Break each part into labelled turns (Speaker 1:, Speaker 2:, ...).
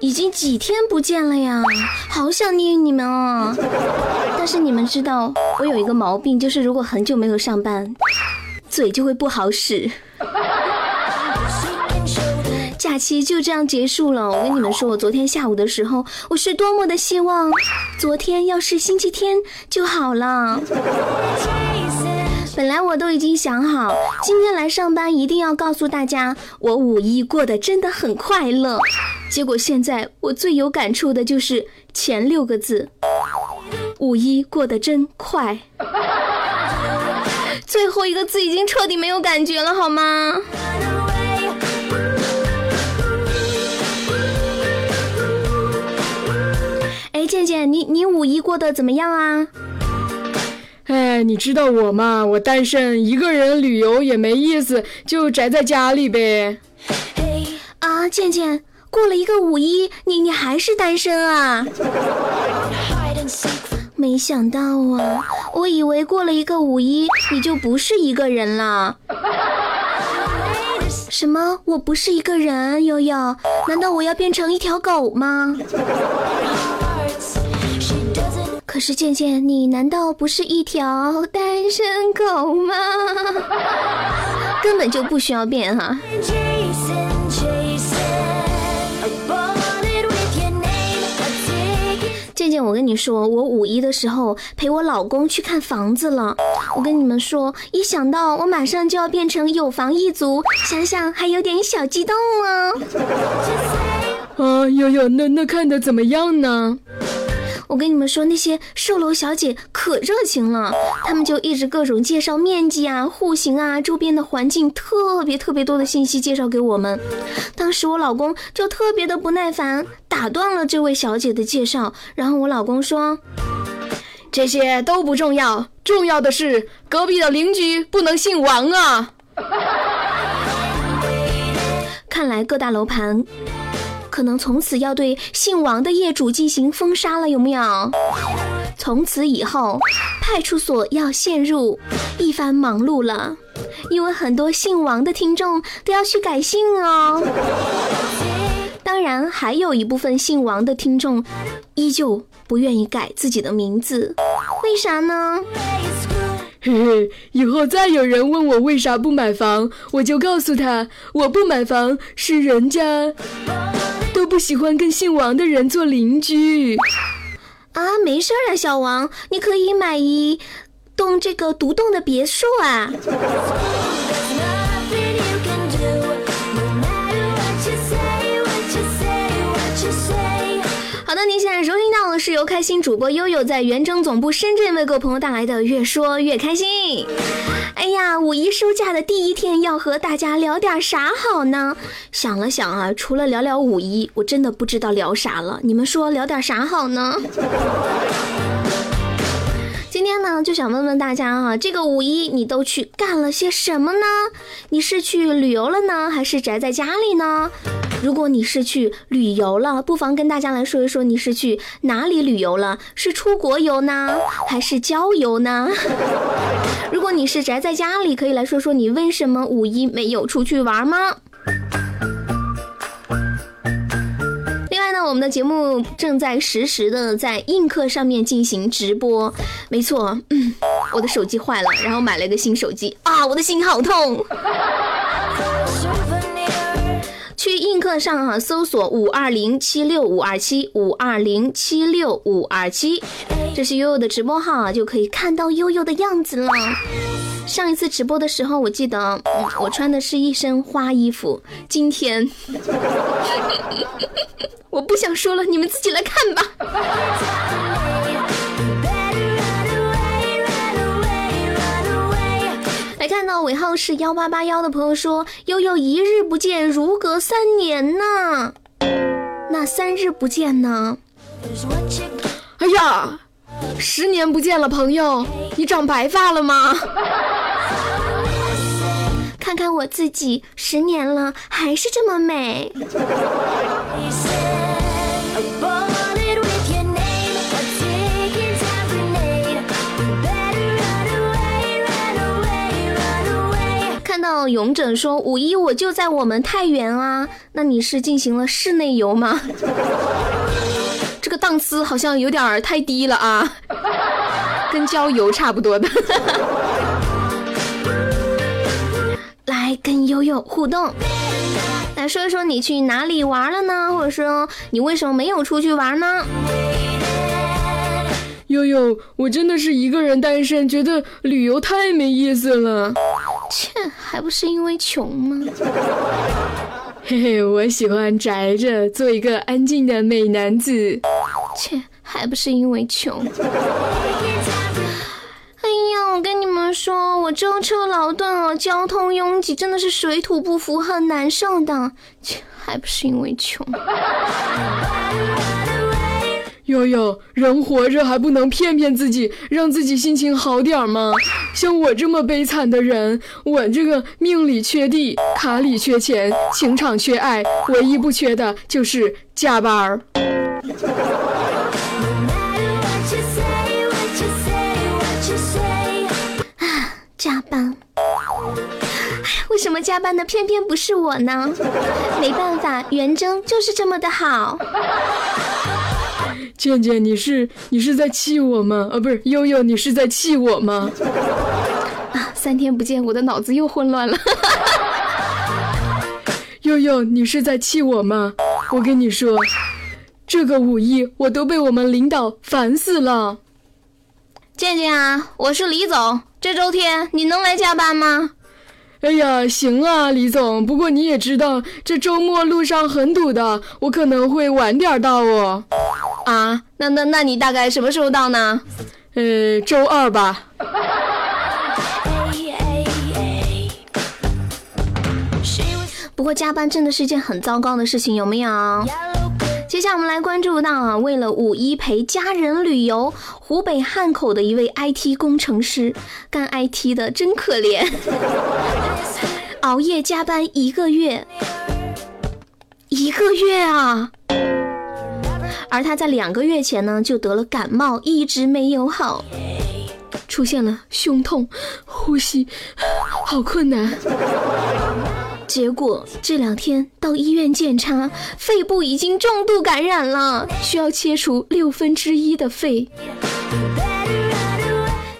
Speaker 1: 已经几天不见了呀，好想念你们哦！但是你们知道，我有一个毛病，就是如果很久没有上班，嘴就会不好使。假期就这样结束了。我跟你们说，我昨天下午的时候，我是多么的希望昨天要是星期天就好了。本来我都已经想好，今天来上班一定要告诉大家，我五一过得真的很快乐。结果现在我最有感触的就是前六个字：五一过得真快。最后一个字已经彻底没有感觉了，好吗.哎，健健，你你五一过得怎么样啊？
Speaker 2: 哎，你知道我吗？我单身，一个人旅游也没意思，就宅在家里呗。
Speaker 1: 啊，健健，过了一个五一，你你还是单身啊？没想到啊，我以为过了一个五一，你就不是一个人了。什么？我不是一个人？悠悠，难道我要变成一条狗吗？可是健健，你难道不是一条单身狗吗？根本就不需要变哈、姐，我跟你说，我五一的时候陪我老公去看房子了。我跟你们说，一想到我马上就要变成有房一族，想想还有点小激动哦。
Speaker 2: 啊，悠悠，那那看的怎么样呢？
Speaker 1: 我跟你们说，那些售楼小姐可热情了，她们就一直各种介绍面积啊、户型啊、周边的环境，特别特别多的信息介绍给我们。当时我老公就特别的不耐烦，打断了这位小姐的介绍，然后我老公说。
Speaker 2: 这些都不重要，重要的是隔壁的邻居不能姓王啊。
Speaker 1: 看来各大楼盘可能从此要对姓王的业主进行封杀了，有没有？从此以后，派出所要陷入一番忙碌了，因为很多姓王的听众都要去改姓哦。当然，还有一部分姓王的听众依旧不愿意改自己的名字，为啥呢？
Speaker 2: 嘿嘿，以后再有人问我为啥不买房，我就告诉他，我不买房是人家不喜欢跟姓王的人做邻居。
Speaker 1: 啊，没事啊，小王，你可以买一栋这个独栋的别墅啊。您现在收听到的是由开心主播悠悠在原征总部深圳为各位朋友带来的《越说越开心》。哎呀，五一休假的第一天，要和大家聊点啥好呢？想了想啊，除了聊聊五一，我真的不知道聊啥了。你们说聊点啥好呢？天呢，就想问问大家啊，这个五一你都去干了些什么呢？你是去旅游了呢，还是宅在家里呢？如果你是去旅游了，不妨跟大家来说一说你是去哪里旅游了？是出国游呢，还是郊游呢？如果你是宅在家里，可以来说说你为什么五一没有出去玩吗？外呢，我们的节目正在实时的在映客上面进行直播。没错，嗯，我的手机坏了，然后买了一个新手机啊，我的心好痛。去映客上哈、搜索五二零七六五二七五二零七六五二七，这是悠悠的直播号啊，就可以看到悠悠的样子了。上一次直播的时候，我记得，嗯，我穿的是一身花衣服。今天，我不想说了，你们自己来看吧。来看到尾号是幺八八幺的朋友说：“悠悠一日不见，如隔三年呢。那三日不见呢？
Speaker 2: 哎呀，十年不见了，朋友，你长白发了吗？
Speaker 1: 看看我自己，十年了还是这么美。看到勇者说五一我就在我们太原啊，那你是进行了室内游吗？这个档次好像有点儿太低了啊，跟郊游差不多的。来跟悠悠互动，来说一说你去哪里玩了呢？或者说你为什么没有出去玩呢？
Speaker 2: 悠悠，我真的是一个人单身，觉得旅游太没意思了。
Speaker 1: 切，还不是因为穷吗？
Speaker 2: 嘿嘿，我喜欢宅着，做一个安静的美男子。
Speaker 1: 切，还不是因为穷。哎呀，我跟你们说，我舟车劳顿哦，交通拥挤，真的是水土不服，很难受的。切，还不是因为穷。
Speaker 2: 悠悠，人活着还不能骗骗自己，让自己心情好点吗？像我这么悲惨的人，我这个命里缺地，卡里缺钱，情场缺爱，唯一不缺的就是加班儿。
Speaker 3: What you say, what you say, what you say.
Speaker 1: 加班，为什么加班的偏偏不是我呢？没办法，元征就是这么的好。
Speaker 2: 健健，你是你是在气我吗？啊，不是，悠悠，你是在气我吗？
Speaker 1: 啊，三天不见，我的脑子又混乱了。
Speaker 2: 悠悠，你是在气我吗？我跟你说，这个五一我都被我们领导烦死了。
Speaker 1: 倩倩啊，我是李总，这周天你能来加班吗？
Speaker 2: 哎呀，行啊，李总。不过你也知道，这周末路上很堵的，我可能会晚点到哦。
Speaker 1: 啊，那那那你大概什么时候到呢？
Speaker 2: 呃，周二吧。
Speaker 1: 不过加班真的是一件很糟糕的事情，有没有？接下来我们来关注到啊，为了五一陪家人旅游，湖北汉口的一位 IT 工程师，干 IT 的真可怜，熬夜加班一个月，一个月啊！而他在两个月前呢就得了感冒，一直没有好，
Speaker 2: 出现了胸痛，呼吸好困难。
Speaker 1: 结果这两天到医院检查，肺部已经重度感染了，需要切除六分之一的肺。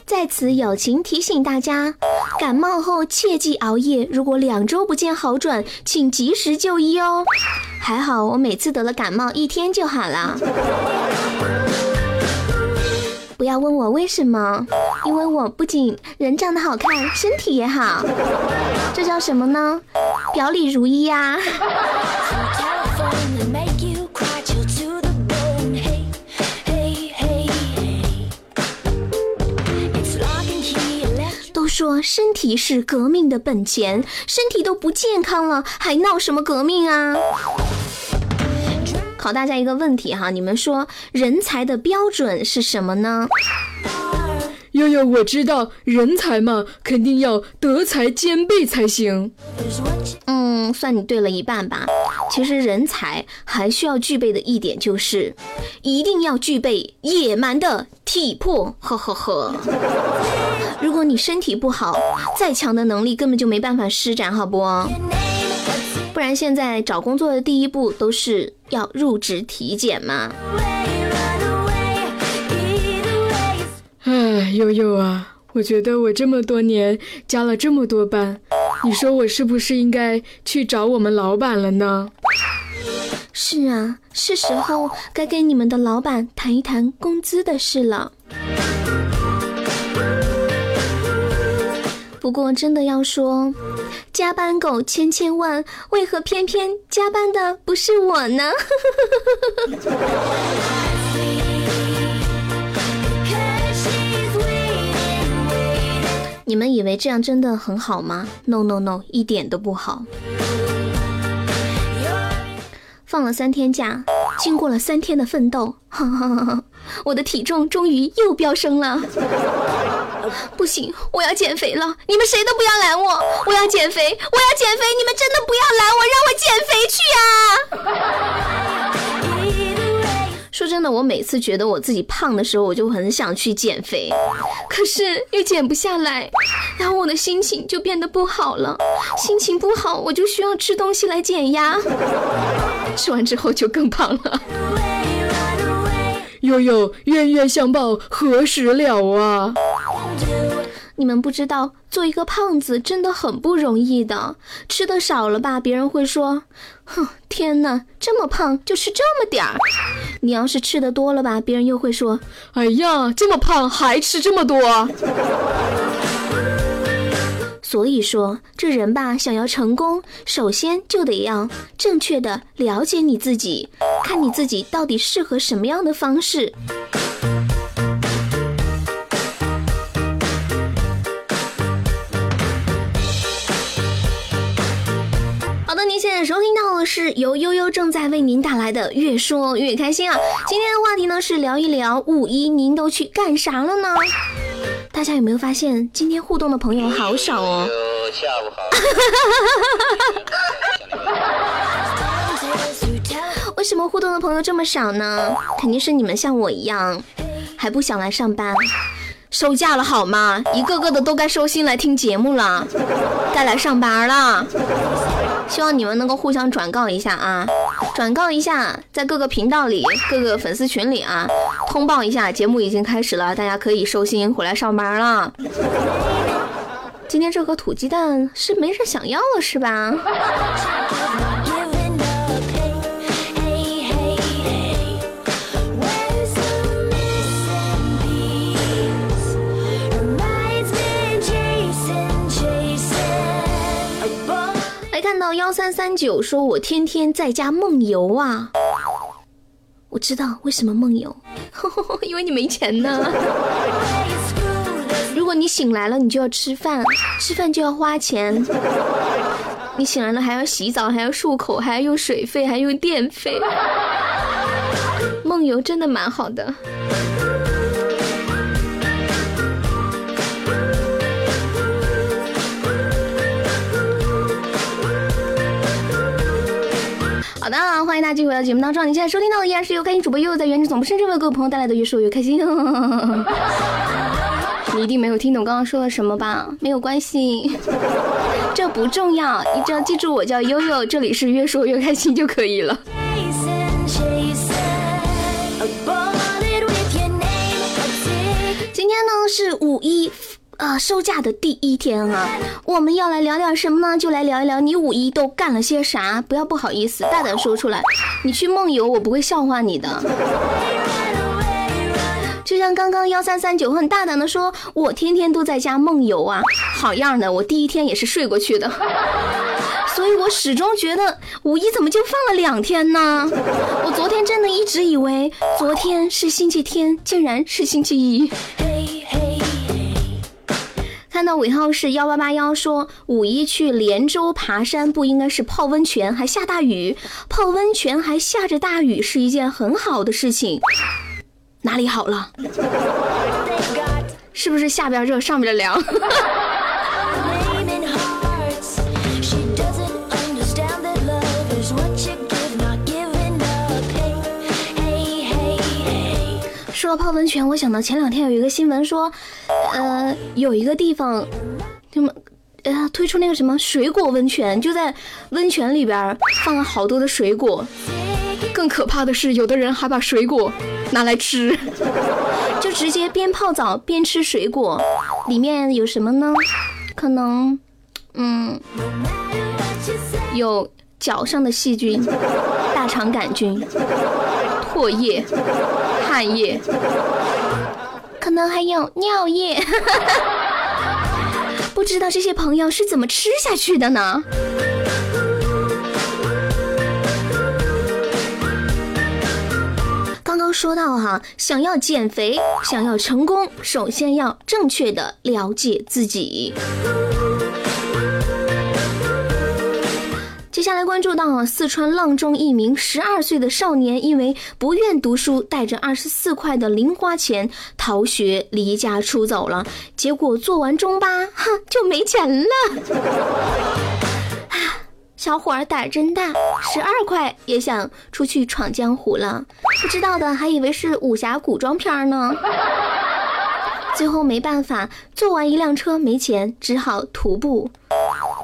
Speaker 1: 在此友情提醒大家，感冒后切忌熬夜，如果两周不见好转，请及时就医哦。还好我每次得了感冒一天就好了。不要问我为什么，因为我不仅人长得好看，身体也好。这叫什么呢？表里如一呀都说身体是革命的本钱身体都不健康了还闹什么革命啊？考大家一个问题哈你们说人才的标准是什么呢？
Speaker 2: 悠悠，我知道人才嘛，肯定要德才兼备才行。
Speaker 1: 嗯，算你对了一半吧。其实人才还需要具备的一点就是，一定要具备野蛮的体魄，呵呵呵。如果你身体不好，再强的能力根本就没办法施展，好不？不然现在找工作的第一步都是要入职体检
Speaker 2: 吗。悠悠啊，我觉得我这么多年加了这么多班，你说我是不是应该去找我们老板了呢？
Speaker 1: 是啊，是时候该跟你们的老板谈一谈工资的事了。不过真的要说，加班狗千千万，为何偏偏加班的不是我呢？你们以为这样真的很好吗？No No No，一点都不好。放了三天假，经过了三天的奋斗，我的体重终于又飙升了。不行，我要减肥了！你们谁都不要拦我！我要减肥，我要减肥！你们真的不要拦我，让我减肥去啊！说真的，我每次觉得我自己胖的时候，我就很想去减肥，可是又减不下来，然后我的心情就变得不好了。心情不好，我就需要吃东西来减压，吃完之后就更胖了。
Speaker 2: 悠悠，冤冤相报何时了啊？
Speaker 1: 你们不知道，做一个胖子真的很不容易的。吃的少了吧，别人会说：“哼，天哪，这么胖就吃这么点儿。”你要是吃的多了吧，别人又会说：“
Speaker 2: 哎呀，这么胖还吃这么多。”
Speaker 1: 所以说，这人吧，想要成功，首先就得要正确的了解你自己，看你自己到底适合什么样的方式。您现在收听到的是由悠悠正在为您带来的《越说越开心》啊。今天的话题呢是聊一聊五一您都去干啥了呢？大家有没有发现今天互动的朋友好少哦？
Speaker 4: 下午好。
Speaker 1: 为什么互动的朋友这么少呢？肯定是你们像我一样，还不想来上班，收假了好吗？一个个的都该收心来听节目了，该来上班了。希望你们能够互相转告一下啊，转告一下，在各个频道里、各个粉丝群里啊，通报一下节目已经开始了，大家可以收心回来上班了。今天这盒土鸡蛋是没人想要了是吧？来看到幺三三九说，我天天在家梦游啊。我知道为什么梦游，因为你没钱呢。如果你醒来了，你就要吃饭，吃饭就要花钱。你醒来了还要洗澡，还要漱口，还要用水费，还要用电费。梦游真的蛮好的。好的，欢迎大家继续回到节目当中。你现在收听到的依然是由开心主播悠悠在原汁总部深圳为各位朋友带来的越说越开心。你一定没有听懂刚刚说了什么吧？没有关系，这不重要，你只要记住我叫悠悠，这里是越说越开心就可以了。今天呢是五一。啊，收假的第一天啊，我们要来聊点什么呢？就来聊一聊你五一都干了些啥。不要不好意思，大胆说出来。你去梦游，我不会笑话你的。就像刚刚幺三三九很大胆的说，我天天都在家梦游啊，好样的！我第一天也是睡过去的，所以我始终觉得五一怎么就放了两天呢？我昨天真的一直以为昨天是星期天，竟然是星期一。看到尾号是幺八八幺，说五一去连州爬山不应该是泡温泉还下大雨，泡温泉还下着大雨是一件很好的事情。哪里好了？是不是下边热上边凉？到泡温泉，我想到前两天有一个新闻说，呃，有一个地方，什么，呃，推出那个什么水果温泉，就在温泉里边放了好多的水果。更可怕的是，有的人还把水果拿来吃，就直接边泡澡边吃水果。里面有什么呢？可能，嗯，有脚上的细菌、大肠杆菌、唾液。汗液，可能还有尿液，不知道这些朋友是怎么吃下去的呢？刚刚说到哈，想要减肥，想要成功，首先要正确的了解自己。接下来关注到啊，四川阆中一名十二岁的少年，因为不愿读书，带着二十四块的零花钱逃学离家出走了。结果做完中巴，哼，就没钱了。小伙儿胆儿真大，十二块也想出去闯江湖了。不知道的还以为是武侠古装片呢。最后没办法，坐完一辆车没钱，只好徒步。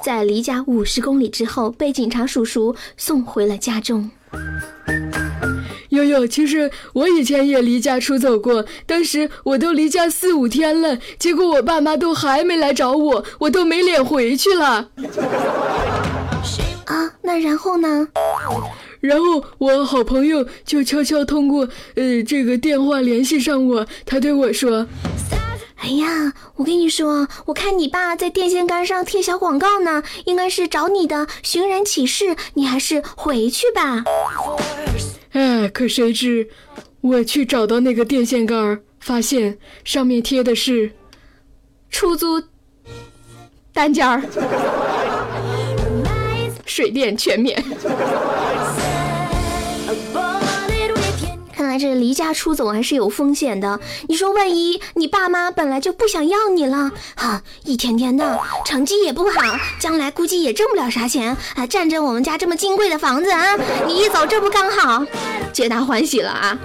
Speaker 1: 在离家五十公里之后，被警察叔叔送回了家中。
Speaker 2: 悠悠，其实我以前也离家出走过，当时我都离家四五天了，结果我爸妈都还没来找我，我都没脸回去了。
Speaker 1: 啊，那然后呢？
Speaker 2: 然后我好朋友就悄悄通过呃这个电话联系上我，他对我说。
Speaker 1: 哎呀，我跟你说，我看你爸在电线杆上贴小广告呢，应该是找你的寻人启事，你还是回去吧。
Speaker 2: 哎，可谁知我去找到那个电线杆，发现上面贴的是
Speaker 1: 出租单间儿，水电全免。这离家出走还是有风险的。你说，万一你爸妈本来就不想要你了，哈，一天天的成绩也不好，将来估计也挣不了啥钱，还占着我们家这么金贵的房子啊！你一走，这不刚好，皆大欢喜了啊！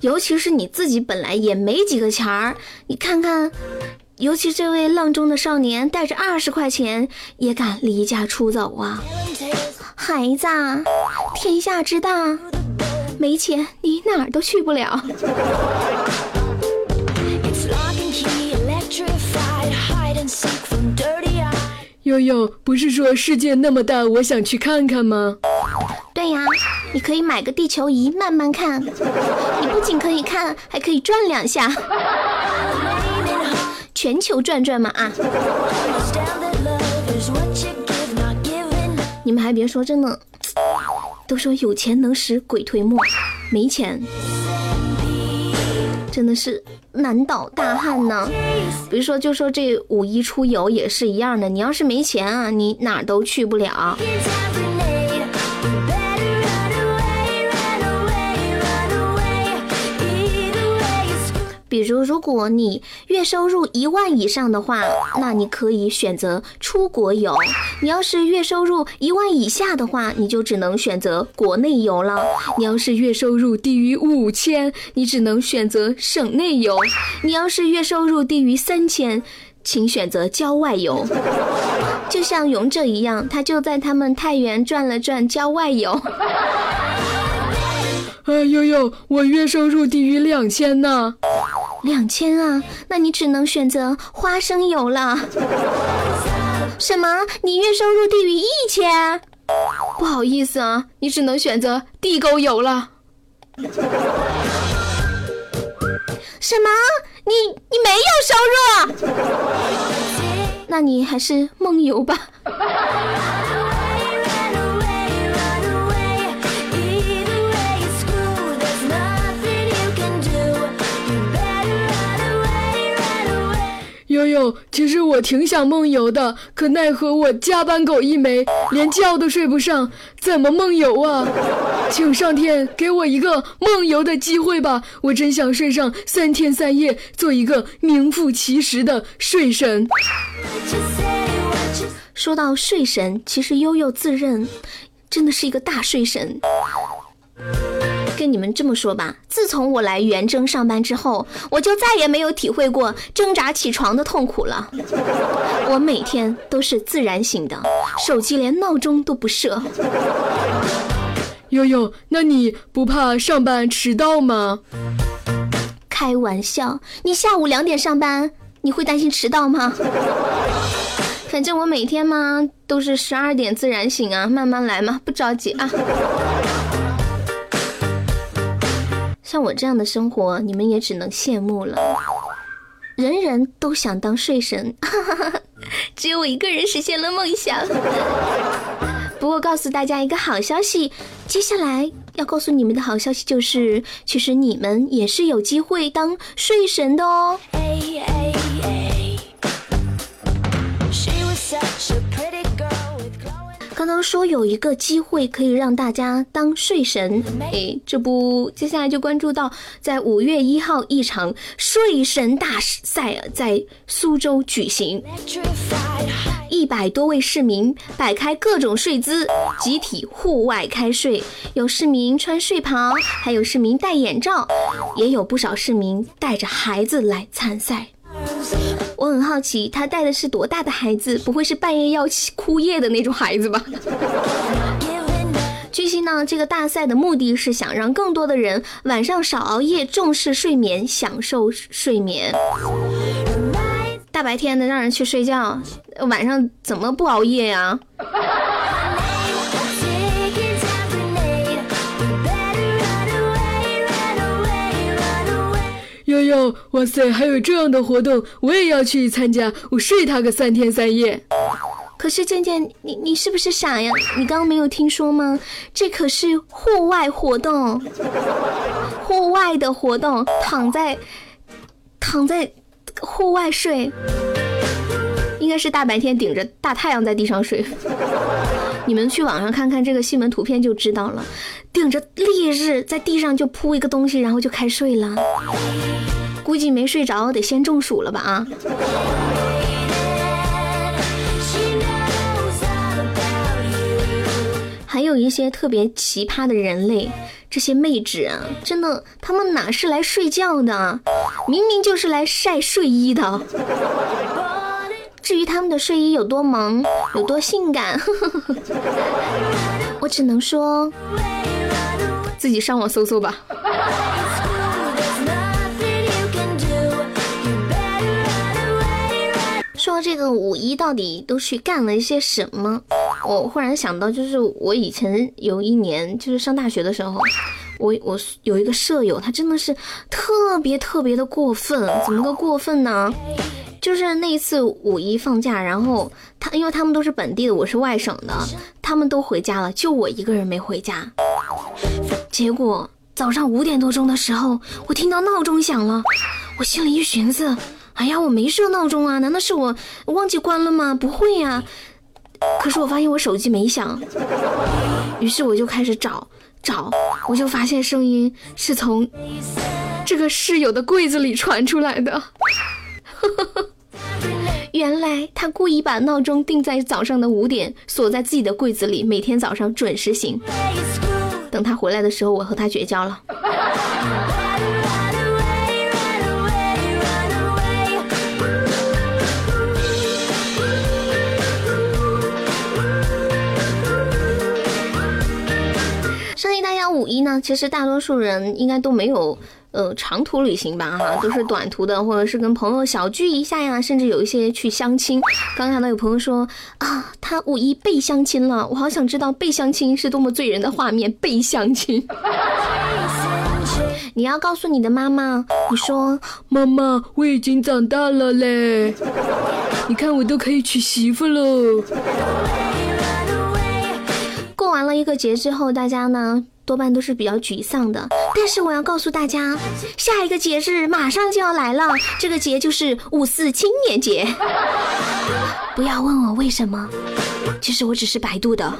Speaker 1: 尤其是你自己本来也没几个钱儿，你看看，尤其这位阆中的少年带着二十块钱也敢离家出走啊！孩子，天下之大。没钱，你哪儿都去不了。
Speaker 2: 悠悠，不是说世界那么大，我想去看看吗？
Speaker 1: 对呀，你可以买个地球仪慢慢看。你不仅可以看，还可以转两下，全球转转嘛啊！你们还别说，真的。都说有钱能使鬼推磨，没钱真的是难倒大汉呢。比如说，就说这五一出游也是一样的，你要是没钱啊，你哪儿都去不了。比如，如果你月收入一万以上的话，那你可以选择出国游；你要是月收入一万以下的话，你就只能选择国内游了；你要是月收入低于五千，你只能选择省内游；你要是月收入低于三千，请选择郊外游。就像勇者一样，他就在他们太原转了转郊外游。
Speaker 2: 哎呦呦，我月收入低于两千呢。
Speaker 1: 两千啊，那你只能选择花生油了。什么？你月收入低于一千？不好意思啊，你只能选择地沟油了。什么？你你没有收入？那你还是梦游吧。
Speaker 2: 其实我挺想梦游的，可奈何我加班狗一枚，连觉都睡不上，怎么梦游啊？请上天给我一个梦游的机会吧！我真想睡上三天三夜，做一个名副其实的睡神。
Speaker 1: 说到睡神，其实悠悠自认真的是一个大睡神。跟你们这么说吧，自从我来元征上班之后，我就再也没有体会过挣扎起床的痛苦了。我每天都是自然醒的，手机连闹钟都不设。
Speaker 2: 悠悠，那你不怕上班迟到吗？
Speaker 1: 开玩笑，你下午两点上班，你会担心迟到吗？反正我每天嘛都是十二点自然醒啊，慢慢来嘛，不着急啊。像我这样的生活，你们也只能羡慕了。人人都想当睡神，只有我一个人实现了梦想。不过告诉大家一个好消息，接下来要告诉你们的好消息就是，其实你们也是有机会当睡神的哦。刚刚说有一个机会可以让大家当睡神，哎，这不接下来就关注到在五月一号一场睡神大赛啊，在苏州举行，一百多位市民摆开各种睡姿，集体户外开睡，有市民穿睡袍，还有市民戴眼罩，也有不少市民带着孩子来参赛。我很好奇，他带的是多大的孩子？不会是半夜要哭夜的那种孩子吧？据悉呢，这个大赛的目的是想让更多的人晚上少熬夜，重视睡眠，享受睡眠。大白天的让人去睡觉，晚上怎么不熬夜呀？
Speaker 2: 哎呦，哇塞，还有这样的活动，我也要去参加，我睡他个三天三夜。
Speaker 1: 可是健健，你你是不是傻呀？你刚刚没有听说吗？这可是户外活动，户外的活动，躺在躺在户外睡，应该是大白天顶着大太阳在地上睡。你们去网上看看这个新闻图片就知道了，顶着烈日在地上就铺一个东西，然后就开睡了。估计没睡着，得先中暑了吧啊！还有一些特别奇葩的人类，这些妹纸啊，真的，他们哪是来睡觉的，明明就是来晒睡衣的。至于他们的睡衣有多萌，有多性感，我只能说，自己上网搜搜吧。说这个五一到底都去干了一些什么？我忽然想到，就是我以前有一年，就是上大学的时候，我我有一个舍友，他真的是特别特别的过分，怎么个过分呢？就是那一次五一放假，然后他因为他们都是本地的，我是外省的，他们都回家了，就我一个人没回家。结果早上五点多钟的时候，我听到闹钟响了，我心里一寻思，哎呀，我没设闹钟啊，难道是我忘记关了吗？不会呀。可是我发现我手机没响，于是我就开始找找，我就发现声音是从这个室友的柜子里传出来的。原来他故意把闹钟定在早上的五点，锁在自己的柜子里，每天早上准时醒。等他回来的时候，我和他绝交了。相信大家五一呢，其实大多数人应该都没有。呃，长途旅行吧，哈，都是短途的，或者是跟朋友小聚一下呀，甚至有一些去相亲。刚看到有朋友说啊，他五一被相亲了，我好想知道被相亲是多么醉人的画面。被相亲，你要告诉你的妈妈，你说
Speaker 2: 妈妈，我已经长大了嘞，你看我都可以娶媳妇喽。
Speaker 1: 一个节之后，大家呢？多半都是比较沮丧的，但是我要告诉大家，下一个节日马上就要来了，这个节就是五四青年节。不要问我为什么，其实我只是百度的。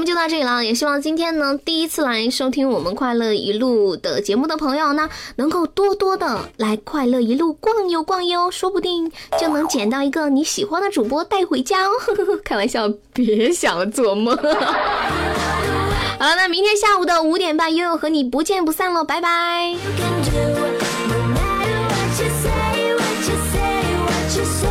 Speaker 1: 目就到这里了，也希望今天呢第一次来收听我们快乐一路的节目的朋友呢，能够多多的来快乐一路逛悠逛悠，说不定就能捡到一个你喜欢的主播带回家哦。开玩笑，别想做梦。好了，那明天下午的五点半，悠悠和你不见不散了，拜拜。You can do it, no